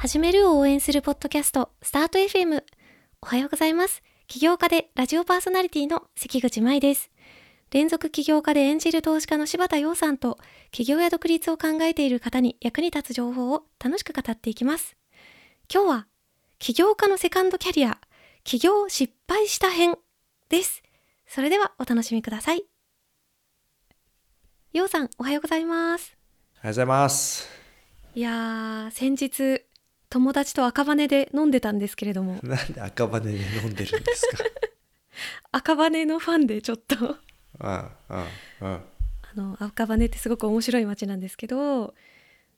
始めるを応援するポッドキャスト、スタート FM。おはようございます。起業家でラジオパーソナリティの関口舞です。連続起業家で演じる投資家の柴田洋さんと、起業や独立を考えている方に役に立つ情報を楽しく語っていきます。今日は、起業家のセカンドキャリア、起業失敗した編です。それではお楽しみください。洋さん、おはようございます。おはようございます。いやー、先日、友達と赤羽で飲んでたんですけれども、なんで赤羽で飲んでるんですか？赤羽のファンでちょっとああ、ああ、あの赤羽ってすごく面白い街なんですけど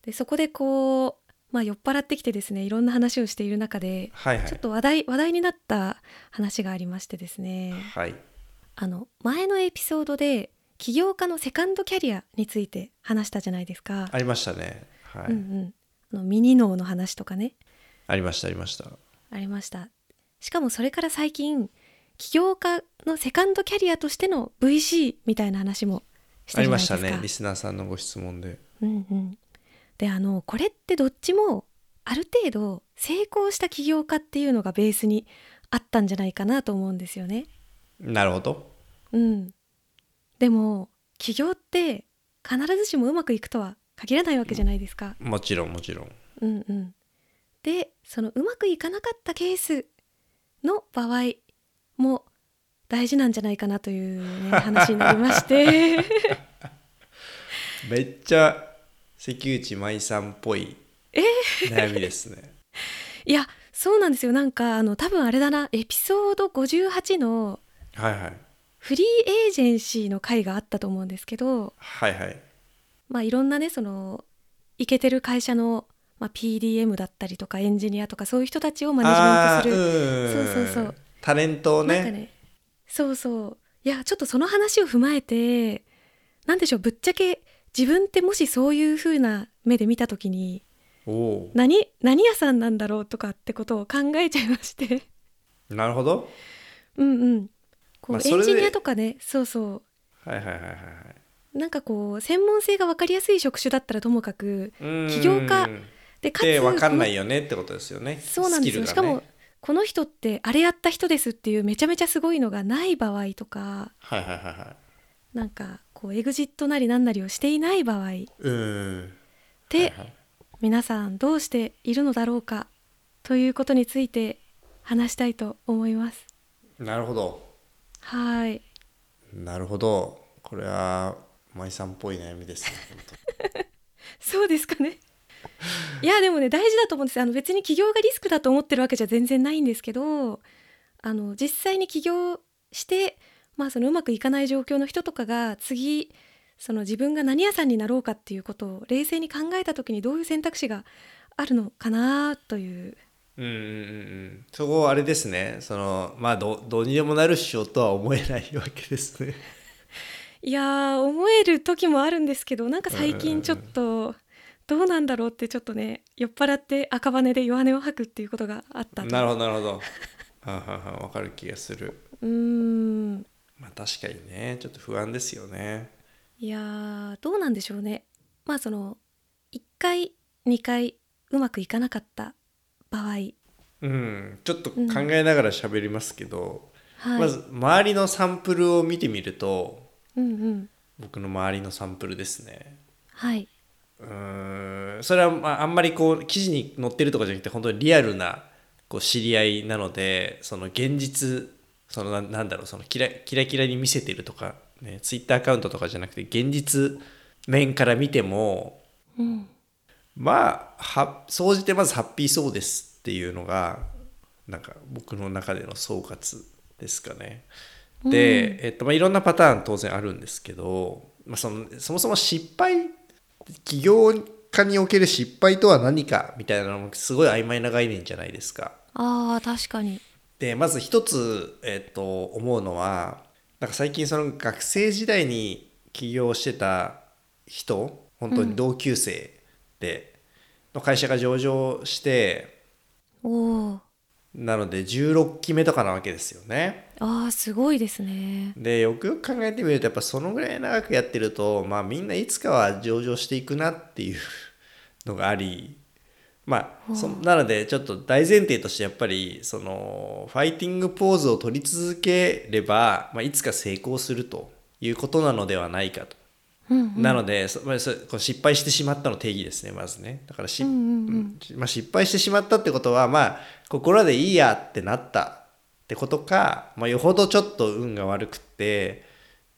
でそこでこう、まあ、酔っ払ってきてですねいろんな話をしている中で、はいはい。ちょっと話題話題になった話がありましてですねはい。あの前のエピソードで起業家のセカンドキャリアについて話したじゃないですか。ありましたね。はい。うんうん、あのミニ脳の話とかねありました、ありました。ありましたしかもそれから最近起業家のセカンドキャリアとしての VC みたいな話もしありましたね。リスナーさんのご質問で。うんうん、であのこれってどっちもある程度成功した起業家っていうのがベースにあったんじゃないかなと思うんですよね。なるほど。うん、でも起業って必ずしもうまくいくとは限らないわけじゃないですか。もちろん、もちろん。うんうん、でそのうまくいかなかったケースの場合も大事なんじゃないかなという、ね、話になりまして。めっちゃ関口舞さんっぽい悩みですね。いやそうなんですよなんかあの多分あれだなエピソード58のはいはい。フリーエージェンシーの回があったと思うんですけどはいはい。まあいろんなねそのイケてる会社の、まあ、PDM だったりとかエンジニアとかそういう人たちをマネジメントする、そうそうそう。タレントをね。ねそうそういやちょっとその話を踏まえてなんでしょうぶっちゃけ自分ってもしそういう風な目で見た時に何何屋さんなんだろうとかってことを考えちゃいましてー。なるほど。うんうんこう、まあエンジニアとかねそうそはいはいはいはいはい。うなんかこう専門性が分かりやすい職種だったらともかく起業家でかつで分かんないこよねってことですよね。のそうなんですよ、しかもこの人ってあれやった人ですっていうめちゃめちゃすごいのがない場合とかはいはいはいはい。なんかこうエグジットなりなんなりをしていない場合っうーん。て、はいはい皆さんどうしているのだろうかということについて話したいと思います。なるほど。はいなるほど。これは舞さんっぽい悩みですね。本 そうですかね。いやでもね大事だと思うんですあの別に起業がリスクだと思ってるわけじゃ全然ないんですけどあの実際に起業して、まあ、そのうまくいかない状況の人とかが次その自分が何屋さんになろうかっていうことを冷静に考えた時にどういう選択肢があるのかなという当うんうんうんうん。そこあれですね。そのまあどどうにでもなるっしょとは思えないわけですね。いやー思える時もあるんですけどなんか最近ちょっとどうなんだろうってちょっとね酔っ払って赤羽で弱音を吐くっていうことがあったとなるほどなるほど。はあはあはあわかる気がする。うーんまあ確かにねちょっと不安ですよね。いやーどうなんでしょうねまあその1回2回うまくいかなかった場合、うん。ちょっと考えながら喋りますけど、はい、まず周りのサンプルを見てみるとうんうん僕の周りのサンプルですね。はいうーんそれはまああんまりこう記事に載ってるとかじゃなくて本当にリアルなこう知り合いなのでその現実そのななんだろうそのキラキラキラに見せてるとか、ね、ツイッターアカウントとかじゃなくて現実面から見てもうんまあは総じてまずハッピーそうですっていうのがなんか僕の中での総括ですかね。で、えっとまあ、いろんなパターン当然あるんですけど、まあ、そのそもそも失敗起業家における失敗とは何かみたいなのもすごい曖昧な概念じゃないですか。あー確かに。でまず一つ、えっと思うのはなんか最近その学生時代に起業してた人本当に同級生で、の会社が上場しておおなので16期目とかなわけですよね。あーすごいですねでよくよく考えてみるとやっぱそのぐらい長くやってるとまあみんないつかは上場していくなっていう のがありまあ、そなのでちょっと大前提としてやっぱりそのファイティングポーズを取り続ければ、まあ、いつか成功するということなのではないかと。うんなので、そまあ、そこう失敗してしまったの定義ですねまずね。だからし、うんうんうん。うん。まあ、失敗してしまったってことはまあ心でいいやってなったってことか、まあ、よほどちょっと運が悪くって、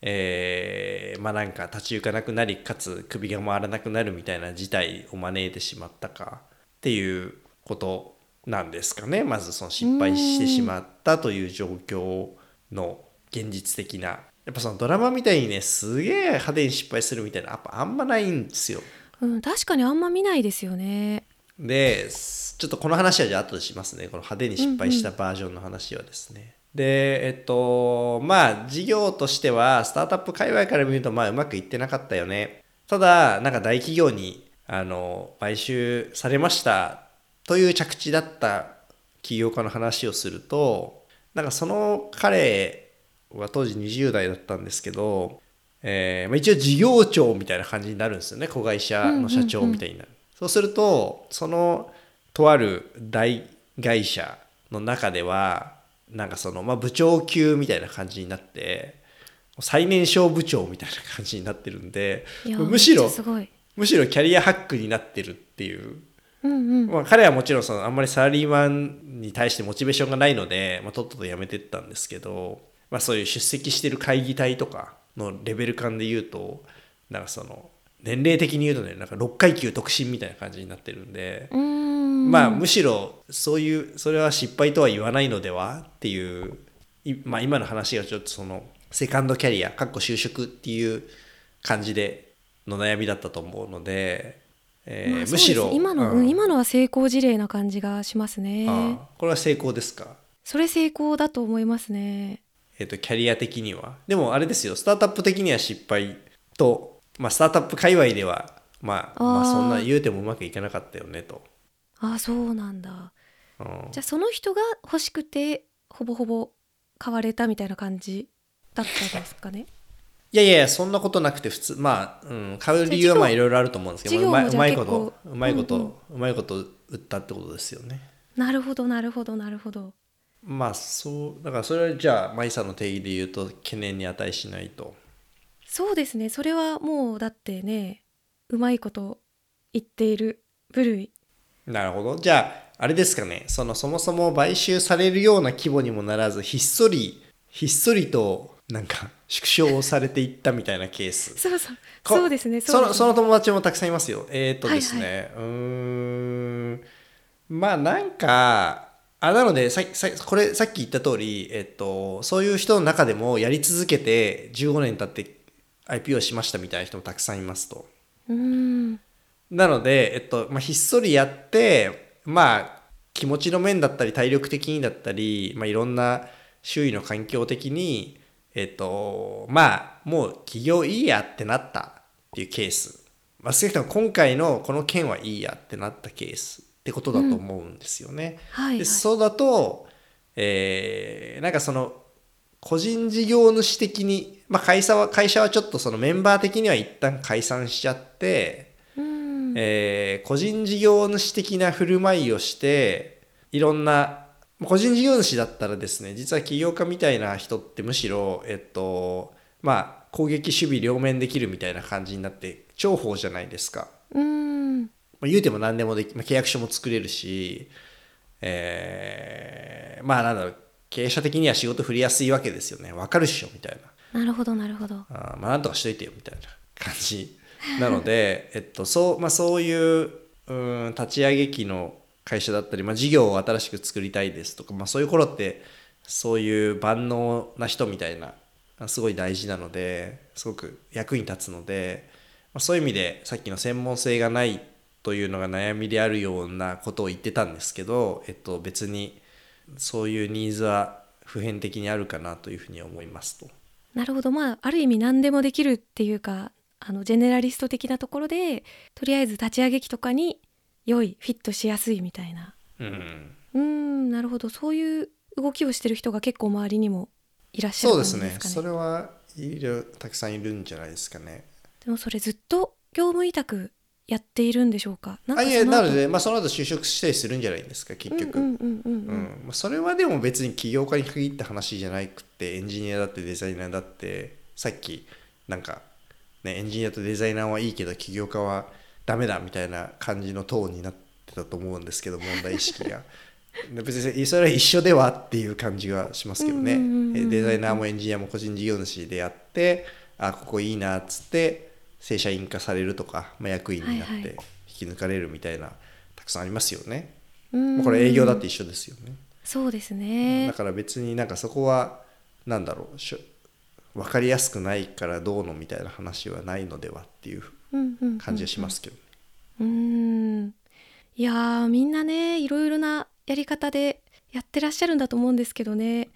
えーまあなんか立ち行かなくなりかつ首が回らなくなるみたいな事態を招いてしまったかっていうことなんですかねまずその失敗してしまったという状況の現実的なやっぱそのドラマみたいにねすげえ派手に失敗するみたいなやっぱあんまないんですよ。うん、確かにあんま見ないですよね。ですちょっとこの話はじゃあ後でしますね。この派手に失敗したバージョンの話はですね、でえっとまあ事業としてはスタートアップ界隈から見るとまあうまくいってなかったよね。ただなんか大企業にあの買収されましたという着地だった起業家の話をするとなんかその彼は当時20代だったんですけど、えーまあ、一応事業長みたいな感じになるんですよね子会社の社長みたいになる、そうするとそのとある大会社の中ではなんかその、まあ、部長級みたいな感じになって最年少部長みたいな感じになってるんでむしろ。むしろキャリアハックになってるっていううんうん。まあ、彼はもちろんそのあんまりサラリーマンに対してモチベーションがないので、まあ、とっとと辞めてったんですけど、まあ、そういう出席してる会議体とかのレベル感で言うとなんかその年齢的に言うとねなんか6階級特進みたいな感じになってるんで。まあむしろそういうそれは失敗とは言わないのではっていう、いまあ、今の話がちょっとそのセカンドキャリアかっこ就職っていう感じでの悩みだったと思うので、えーまあむしろ今の、うんうん今のは成功事例な感じがしますね。これは成功ですか？それ成功だと思いますね。えっ、とキャリア的には。でもあれですよ。スタートアップ的には失敗と、まあ、スタートアップ界隈ではまあまあそんな言うてもうまくいかなかったよねと、ああそうなんだ。うん。じゃあその人が欲しくてほぼほぼ買われたみたいな感じだったんですかね？いやいやそんなことなくて普通まあ、うん、買う理由はまあいろいろあると思うんですけどうまいうまいことうまいこと、ううん。まいこと売ったってことですよね。なるほどなるほどなるほど。まあそうだからそれはじゃあマイさんの定義で言うと懸念に値しないと。そうですね。それはもうだってねうまいこと言っている部類。なるほど。じゃああれですかね。そのそもそも買収されるような規模にもならずひっそりひっそりとなんか縮小されていったみたいなケース。そうそう。こそうですね。そのその友達もたくさんいますよ。えっ、とですね、はうーん。まあなんかあなのでささこれさっき言った通り、えっと、そういう人の中でもやり続けて15年経って IPO しましたみたいな人もたくさんいますと。うーん。なので、えっとまあ、ひっそりやってまあ気持ちの面だったり体力的にだったり、まあ、いろんな周囲の環境的にえっとまあもう起業いいやってなったっていうケース、まあ、少なくとも今回のこの件はいいやってなったケースってことだと思うんですよね。はい、はいで、そうだと、えーなんかその個人事業主的に、まあ、会社は会社はちょっとそのメンバー的には一旦解散しちゃって、うーんえー個人事業主的な振る舞いをしていろんな個人事業主だったらですね実は起業家みたいな人ってむしろえっとまあ攻撃守備両面できるみたいな感じになって重宝じゃないですか。うーんまあ、言うても何でもでき、まあ、契約書も作れるし、えーまあなんだろう経営者的には仕事振りやすいわけですよね。分かるっしょみたいな。なるほどなるほど。あーまあなんとかしといてよみたいな感じなので、えっとそうまあ、そういううん立ち上げ期の会社だったり、まあ、事業を新しく作りたいですとか、まあ、そういう頃ってそういう万能な人みたいなあすごい大事なのですごく役に立つので、まあ、そういう意味でさっきの専門性がないというのが悩みであるようなことを言ってたんですけど、えっと、別にそういうニーズは普遍的にあるかなというふうに思いますと。なるほど。まあある意味何でもできるっていうかあのジェネラリスト的なところでとりあえず立ち上げ期とかに良いフィットしやすいみたいな。うん。うーんなるほど。そういう動きをしてる人が結構周りにもいらっしゃるそうですね。感じですかね。それはいるたくさんいるんじゃないですかね。でもそれずっと業務委託やっているんでしょうか？なんかあいやなので、まあ、その後就職したりするんじゃないですか？結局、それはでも別に起業家に限った話じゃなくてエンジニアだってデザイナーだってさっきなんか、ね、エンジニアとデザイナーはいいけど起業家はダメだみたいな感じのトーンになってたと思うんですけど問題意識が。で 別にそれは一緒ではっていう感じがしますけどね。デザイナーもエンジニアも個人事業主でやってあここいいなっつって正社員化されるとか、まあ、役員になっはいはい。て引き抜かれるみたいなたくさんありますよね。うん。まあこれ営業だって一緒ですよね。そうですね。だから別になんかそこはなんだろうしょ分かりやすくないからどうのみたいな話はないのではっていううんうんうんうん。感じがしますけどね。うーん。いやーみんなねいろいろなやり方でやってらっしゃるんだと思うんですけどね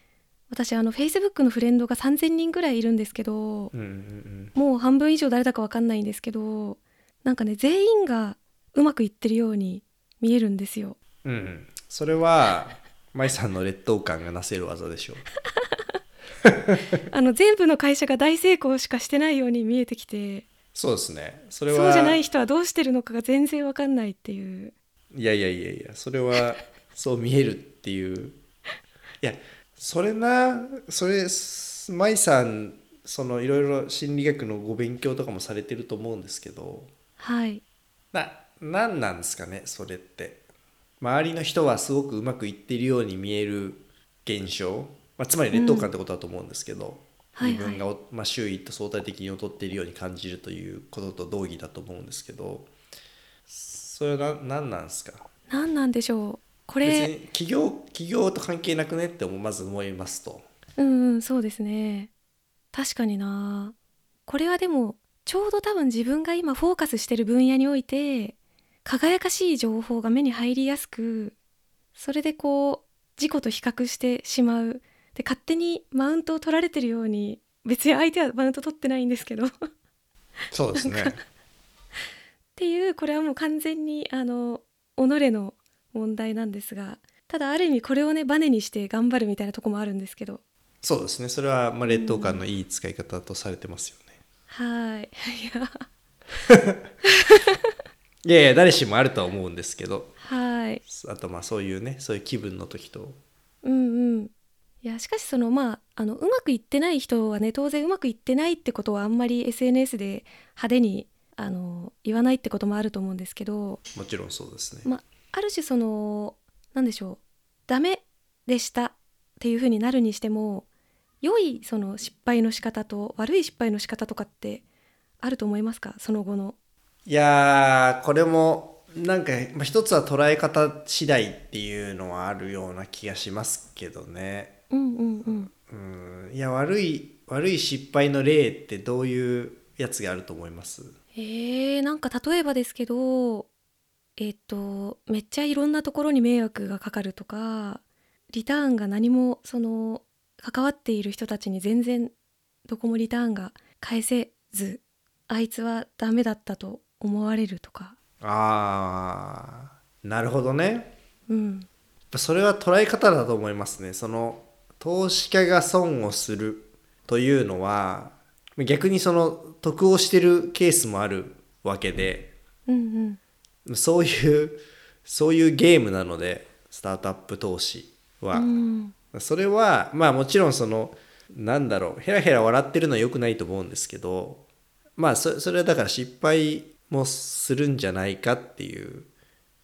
私あの Facebook のフレンドが3,000人ぐらいいるんですけどうんうんもう半分以上誰だかわかんないんですけどなんかね全員がうまくいってるように見えるんですよ。うんうんうんそれは 舞さんの劣等感がなせる技でしょう。あの全部の会社が大成功しかしてないように見えてきてそうですね。それはそうじゃない人はどうしてるのかが全然わかんないっていう。いやいやいやいやそれはそう見えるっていういやそれなそれ舞さんそのいろいろ心理学のご勉強とかもされてると思うんですけど。はい。な何なんですかねそれって。周りの人はすごくうまくいっているように見える現象、まあ、つまり劣等感ってことだと思うんですけど、はいはい。自分がお、まあ、周囲と相対的に劣っているように感じるということと同義だと思うんですけど。それはな何なんですか？何なんでしょうこ別れに企業企業と関係なくねってまず思いますと。うんうんそうですね。確かにな。これはでもちょうど多分自分が今フォーカスしてる分野において輝かしい情報が目に入りやすくそれでこう自己と比較してしまう。で勝手にマウントを取られてるように別に相手はマウント取ってないんですけど。っそうですね。ていうこれはもう完全にあの己の問題なんですがただある意味これをねバネにして頑張るみたいなとこもあるんですけど。そうですね。それはまあ劣等感のいい使い方とされてますよね、はい。い。やい。やいや誰しもあるとは思うんですけど。はいあとまあそういうねそういう気分の時と。うんうん。いやしかしそのまああのうまくいってない人はね当然うまくいってないってことはあんまり SNS で派手にあの言わないってこともあると思うんですけど、もちろんそうですね、まあ、ある種その何でしょうダメでしたっていう風になるにしても良いその失敗の仕方と悪い失敗の仕方とかってあると思いますか？その後の。いやーこれもなんか、まあ、一つは捉え方次第っていうのはあるような気がしますけどね。うんうんうん。うん。いや悪い悪い失敗の例ってどういうやつがあると思います？えー、なんか例えばですけどえっとめっちゃいろんなところに迷惑がかかるとかリターンが何もその関わっている人たちに全然どこもリターンが返せずあいつはダメだったと思われるとか。あーなるほどね。うん。それは捉え方だと思いますね。その投資家が損をするというのは逆にその得をしてるケースもあるわけで。うんうんそういうそういうゲームなのでスタートアップ投資は、うん。それはまあもちろんそのなんだろうヘラヘラ笑ってるのは良くないと思うんですけどまあそそれはだから失敗もするんじゃないかっていう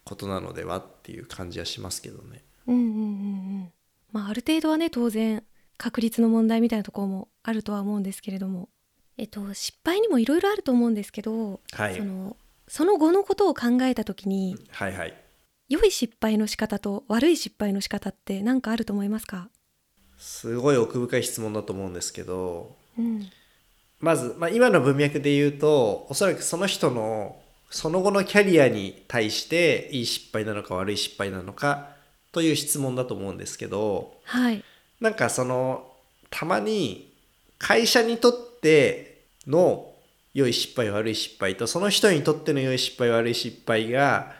ことなのではっていう感じはしますけどね。うんうんうんうん。まあある程度はね当然確率の問題みたいなところもあるとは思うんですけれども。えっと失敗にもいろいろあると思うんですけど、はい。そのその後のことを考えた時にはいはい。良い失敗の仕方と悪い失敗の仕方って何かあると思いますか、すごい奥深い質問だと思うんですけどうん、まず、まあ、今の文脈で言うとおそらくその人のその後のキャリアに対していい失敗なのか悪い失敗なのかという質問だと思うんですけどはい。なんかそのたまに会社にとっての良い失敗悪い失敗とその人にとっての良い失敗悪い失敗が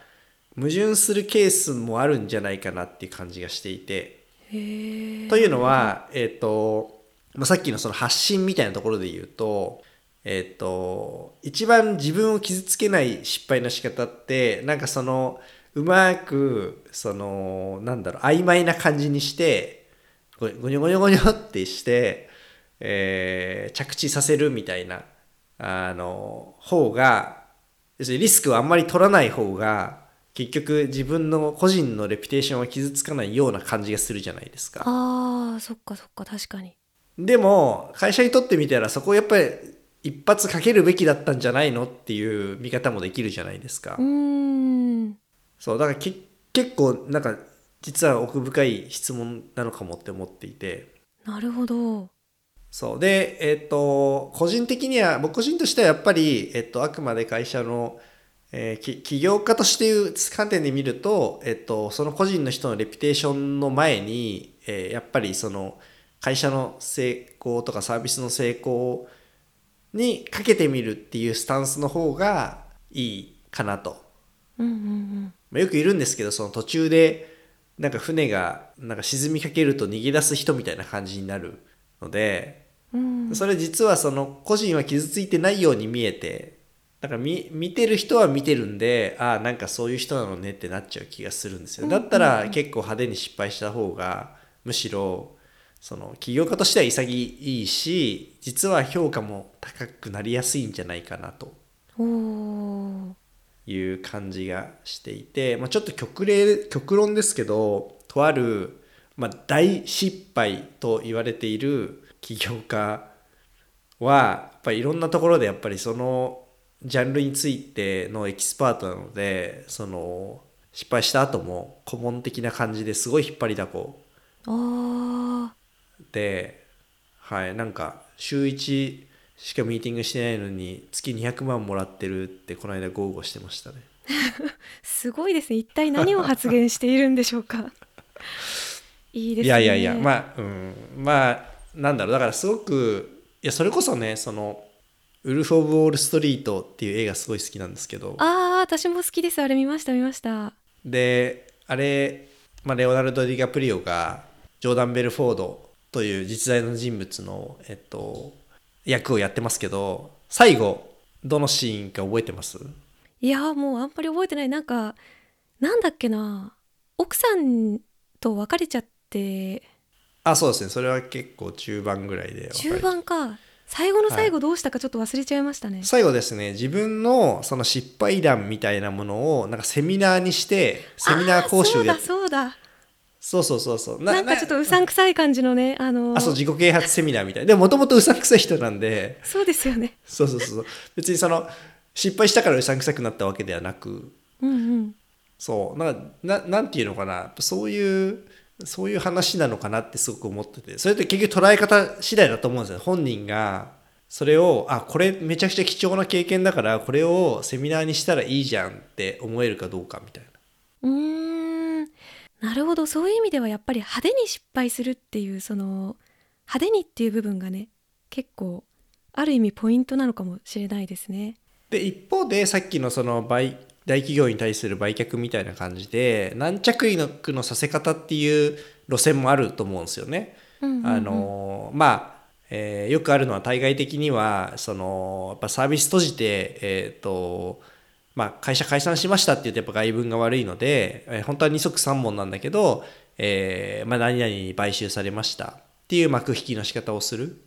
矛盾するケースもあるんじゃないかなっていう感じがしていて。というのは、えっ、と、まあ、さっきのその発信みたいなところで言うと、えっ、と一番自分を傷つけない失敗の仕方ってなんかそのうまくそのなんだろう曖昧な感じにしてごごにょごにょごにょってして、えー着地させるみたいなあの方が要するにリスクをあんまり取らない方が結局自分の個人のレピュテーションは傷つかないような感じがするじゃないですか。あーそっかそっか確かにでも会社にとってみたらそこをやっぱり一発かけるべきだったんじゃないのっていう見方もできるじゃないですか。うーんそうだからけ結構なんか実は奥深い質問なのかもって思っていてなるほどそう。でえっ、と個人的には僕個人としてはやっぱり、えっと、あくまで会社の、えーき起業家としていう観点で見ると、えっと、その個人の人のレピュテーションの前に、えーやっぱりその会社の成功とかサービスの成功にかけてみるっていうスタンスの方がいいかなと。うんうんまあ、よくいるんですけどその途中でなんか船がなんか沈みかけると逃げ出す人みたいな感じになるのでうん。うんそれ実はその個人は傷ついてないように見えてだから見見てる人は見てるんでああなんかそういう人なのねってなっちゃう気がするんですよ。だったら結構派手に失敗した方がむしろその起業家としては潔いし実は評価も高くなりやすいんじゃないかなと。いう感じがしていて、まあ、ちょっと極例極論ですけどとある、まあ、大失敗と言われている起業家はやっぱりいろんなところでやっぱりそのジャンルについてのエキスパートなのでその失敗した後も顧問的な感じですごい引っ張りだこあではいなんか週1しかミーティングしてないのに月200万もらってるってこの間豪語してましたね。ー すごいですね。一体何を発言しているんでしょうか。いいですね。いやいやいやまあうん。まあなんだろう。だからすごくいやそれこそねその「ウルフ・オブ・ウォール・ストリート」っていう映画すごい好きなんですけど。ああ私も好きです。あれ見ました見ました。であれ、まあ、レオナルド・ディカプリオがジョーダン・ベルフォードという実在の人物の、えっと、役をやってますけど最後どのシーンか覚えてます？いやもうあんまり覚えてない。なんかなんだっけな。奥さんと別れちゃってあそうですね。それは結構中盤ぐらいで中盤か。最後の最後どうしたかちょっと忘れちゃいましたね、最後ですね。自分のその失敗談みたいなものをなんかセミナーにしてセミナー講習やあーそうだそうそうそうそうそう。だなんかちょっとうさんくさい感じのねあのーあそう自己啓発セミナーみたいでもともとうさんくさい人なんで。そうですよね。そうそうそう別にその失敗したからう。さんくさくなったわけではなくうんうんそうなななんていうのかなそういうそういう話なのかなってすごく思っててそれって結局捉え方次第だと思うんですよ本人が。それをあこれめちゃくちゃ貴重な経験だからこれをセミナーにしたらいいじゃんって思えるかどうかみたいな。うーん。なるほど。そういう意味ではやっぱり派手に失敗するっていうその派手にっていう部分がね結構ある意味ポイントなのかもしれないですね。で一方でさっきのその売大企業に対する売却みたいな感じで軟着陸のさせ方っていう路線もあると思うんですよね。うんうんうんあのまあ、えーよくあるのは対外的にはそのやっぱサービス閉じて、えーとまあ、会社解散しましたって言うとやっぱ外文が悪いので、えー本当は二足三本なんだけど、えーまあ、何々に買収されましたっていう幕引きの仕方をする。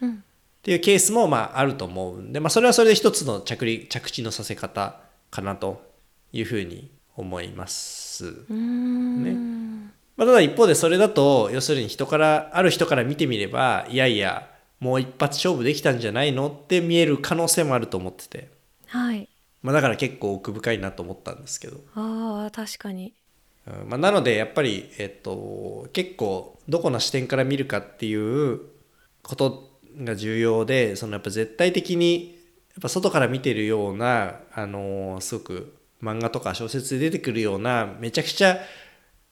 うんっていうケースもまああると思うんで、まあ、それはそれで一つの着陸着地のさせ方かなというふうに思います。うーん。まあ、ただ一方でそれだと要するに人からある人から見てみればいやいやもう一発勝負できたんじゃないのって見える可能性もあると思ってて、はい。まあ、だから結構奥深いなと思ったんですけど、あー確かに。うん。まあ、なのでやっぱり、えっと、結構どこの視点から見るかっていうことが重要でそのやっぱ絶対的にやっぱ外から見てるような、あのすごく漫画とか小説で出てくるようなめちゃくちゃ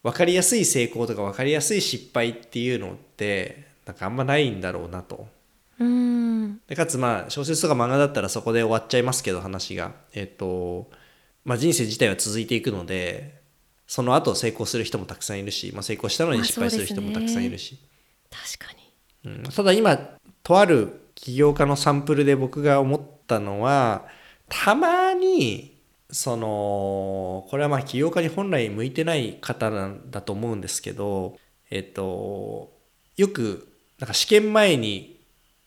分かりやすい成功とか分かりやすい失敗っていうのってなんかあんまないんだろうなと。うーん。でかつまあ小説とか漫画だったらそこで終わっちゃいますけど話が。えっ、とまあ人生自体は続いていくのでその後成功する人もたくさんいるし、まあ、成功したのにまあ失敗する人もたくさんいるし、確かに。うん、ただ今とある起業家のサンプルで僕が思ったのはたまにそのこれはまあ起業家に本来向いてない方なんだと思うんですけどえっとよくなんか試験前に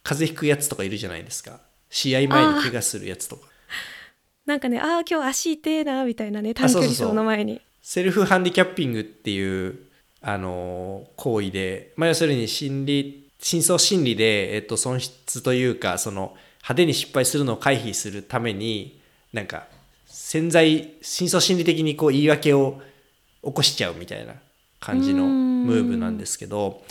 風邪ひくやつとかいるじゃないですか。試合前に怪我するやつとか。なんかねああ今日足痛えなみたいなね短距離走の前に。セルフハンディキャッピングっていうあの行為で、まあ、要するに心理深層心理で、えっと、損失というかその派手に失敗するのを回避するためになんか潜在深層心理的にこう言い訳を起こしちゃうみたいな感じのムーブなんですけど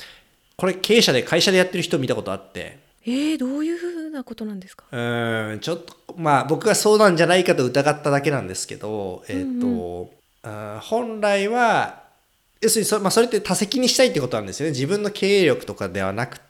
これ経営者で会社でやってる人見たことあって。えー、どういうふうなことなんですか？うんちょっとまあ僕がそうなんじゃないかと疑っただけなんですけど、えっ、と、うんうん、あ本来は要するにそ,、まあ、それって多責にしたいってことなんですよね。自分の経営力とかではなくて、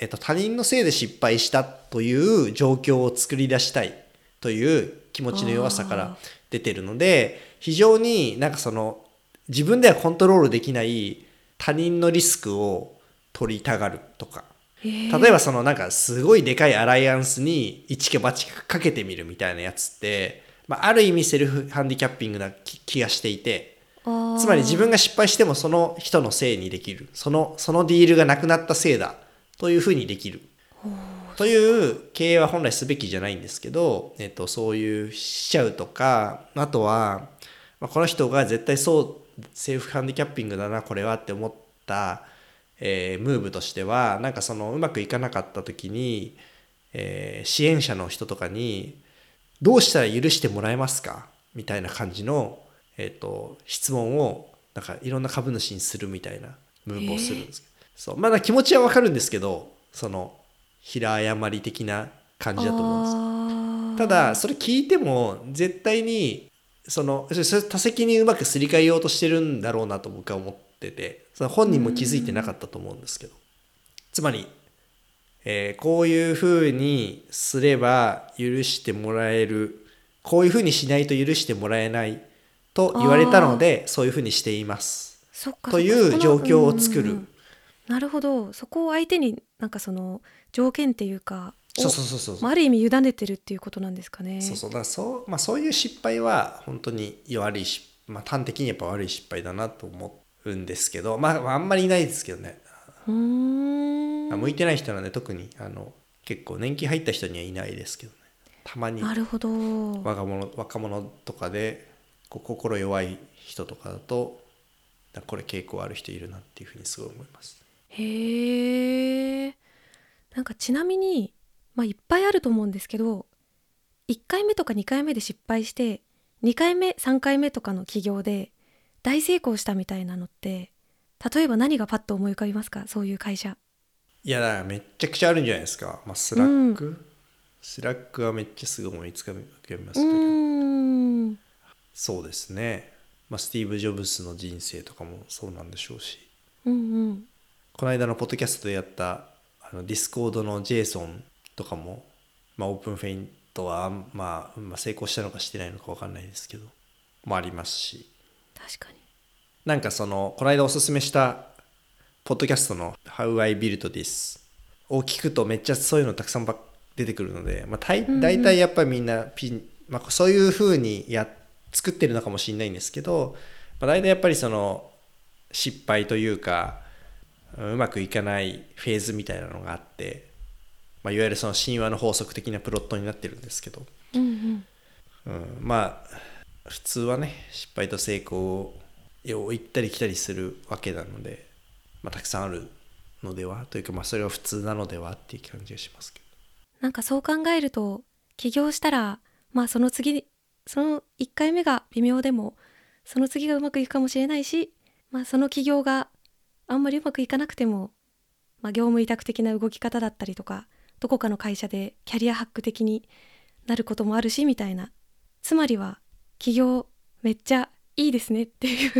えっと、他人のせいで失敗したという状況を作り出したいという気持ちの弱さから出てるので非常になんかその自分ではコントロールできない他人のリスクを取りたがるとか。例えばそのなんかすごいでかいアライアンスに一か八かかけてみるみたいなやつって、まあ、ある意味セルフハンディキャッピングな気がしていてつまり自分が失敗してもその人のせいにできる。そのそのディールがなくなったせいだというふうにできるという経営は本来すべきじゃないんですけど、えっと、そういうしちゃうとかあとは、まあ、この人が絶対そうセルフハンディキャッピングだなこれはって思ったえー、ムーブとしてはなんかそのうまくいかなかった時に、えー、支援者の人とかに「どうしたら許してもらえますか?」みたいな感じの、えーと、質問をなんかいろんな株主にするみたいなムーブをするんですけど、そう。まだ気持ちはわかるんですけどその平誤り的な感じだと思うんですただそれ聞いても絶対にそのそれ多責にうまくすり替えようとしてるんだろうなと僕は思っててその本人も気づいてなかったと思うんですけど。つまり、えー、こういうふうにすれば許してもらえるこういうふうにしないと許してもらえないと言われたのでそういうふうにしています。という状況を作る。なるほど。そこを相手になんかその条件っていうかそうそうそうそう。ある意味委ねてるっていうことなんですかね。そうそう。だそう,、まあ、そういう失敗は本当に悪いし、まあ、端的にやっぱ悪い失敗だなと思うんですけど、まあ、あんまりいないですけどね。うん。向いてない人なんで特にあの結構年金入った人にはいないですけどね。たまに。なるほど。若者若者とかでこう心弱い人とかだとこれ傾向ある人いるなっていうふうにすごい思いますへえなんかちなみにまあいっぱいあると思うんですけど1回目とか2回目で失敗して2回目3回目とかの起業で大成功したみたいなのって例えば何がパッと思い浮かびますか？そういう会社。いやだからめっちゃくちゃあるんじゃないですか、まあ、 Slack、うん、 Slack はめっちゃすぐ思いつかみますけど。そうですね、まあ、スティーブ・ジョブスの人生とかもそうなんでしょうし、うんうん、この間のポッドキャストでやったあの Discord のジェイソンとかも、まあ、 OpenFeint は、まあ、まあ成功したのかしてないのか分かんないですけどもありますし。確かに。なんかそのこの間おすすめしたポッドキャストの「How I Built This」を聞くとめっちゃそういうのたくさんば出てくるので、まあ、大体やっぱりみんなピン、まあ、そういうふうにや作ってるのかもしれないんですけど、まあ、大体やっぱりその失敗というかうまくいかないフェーズみたいなのがあって、まあ、いわゆるその神話の法則的なプロットになってるんですけど、うん、うん、まあ普通はね失敗と成功を行ったり来たりするわけなので、まあ、たくさんあるのではというか、まあ、それは普通なのではっていう感じがしますけど。なんかそう考えると起業したらまあその次その1回目が微妙でもその次がうまくいくかもしれないし、まあ、その起業があんまりうまくいかなくても、まあ、業務委託的な動き方だったりとかどこかの会社でキャリアハック的になることもあるしみたいな。つまりは起業めっちゃいいですねっていう。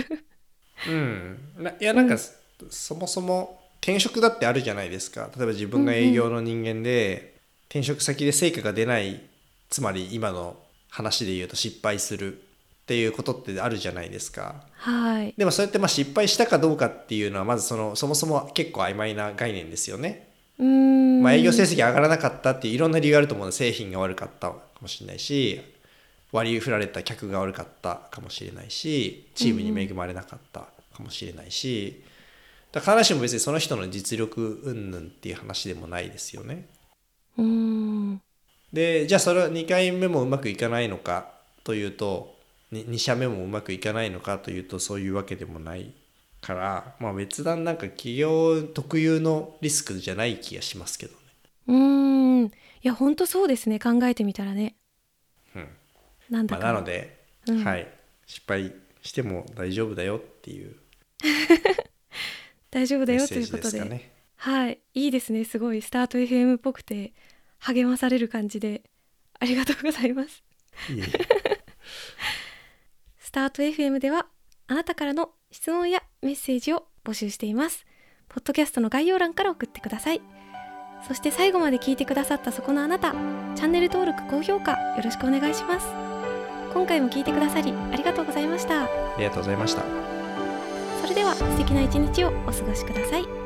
うん。いやなんか、うん、そもそも転職だってあるじゃないですか。例えば自分が営業の人間で、うんうん、転職先で成果が出ないつまり今の話で言うと失敗するっていうことってあるじゃないですか。はい、でもそれってまあ失敗したかどうかっていうのはまずそのそもそも結構曖昧な概念ですよね。うーんまあ、営業成績上がらなかったっていういろんな理由があると思うので製品が悪かったかもしれないし割り振られた客が悪かったかもしれないしチームに恵まれなかったかもしれないし、だから必ずしも別にその人の実力云々っていう話でもないですよね。うーんでじゃあそれは2回目もうまくいかないのかというと 2, 社目もうまくいかないのかというとそういうわけでもないから、まあ、別段なんか企業特有のリスクじゃない気がしますけどね。うーん。いやほんとそうですね。考えてみたらね。うん。まあ、なんだ。か、なので、うん。はい、失敗しても大丈夫だよっていう 大丈夫だよということで。ね。はい。いいですね。すごい。スタート FM っぽくて励まされる感じで。ありがとうございます。いえいえスタート FM ではあなたからの質問やメッセージを募集しています。ポッドキャストの概要欄から送ってください。そして最後まで聞いてくださったそこのあなた、チャンネル登録、高評価よろしくお願いします。今回も聞いてくださりありがとうございました。ありがとうございました。それでは素敵な一日をお過ごしください。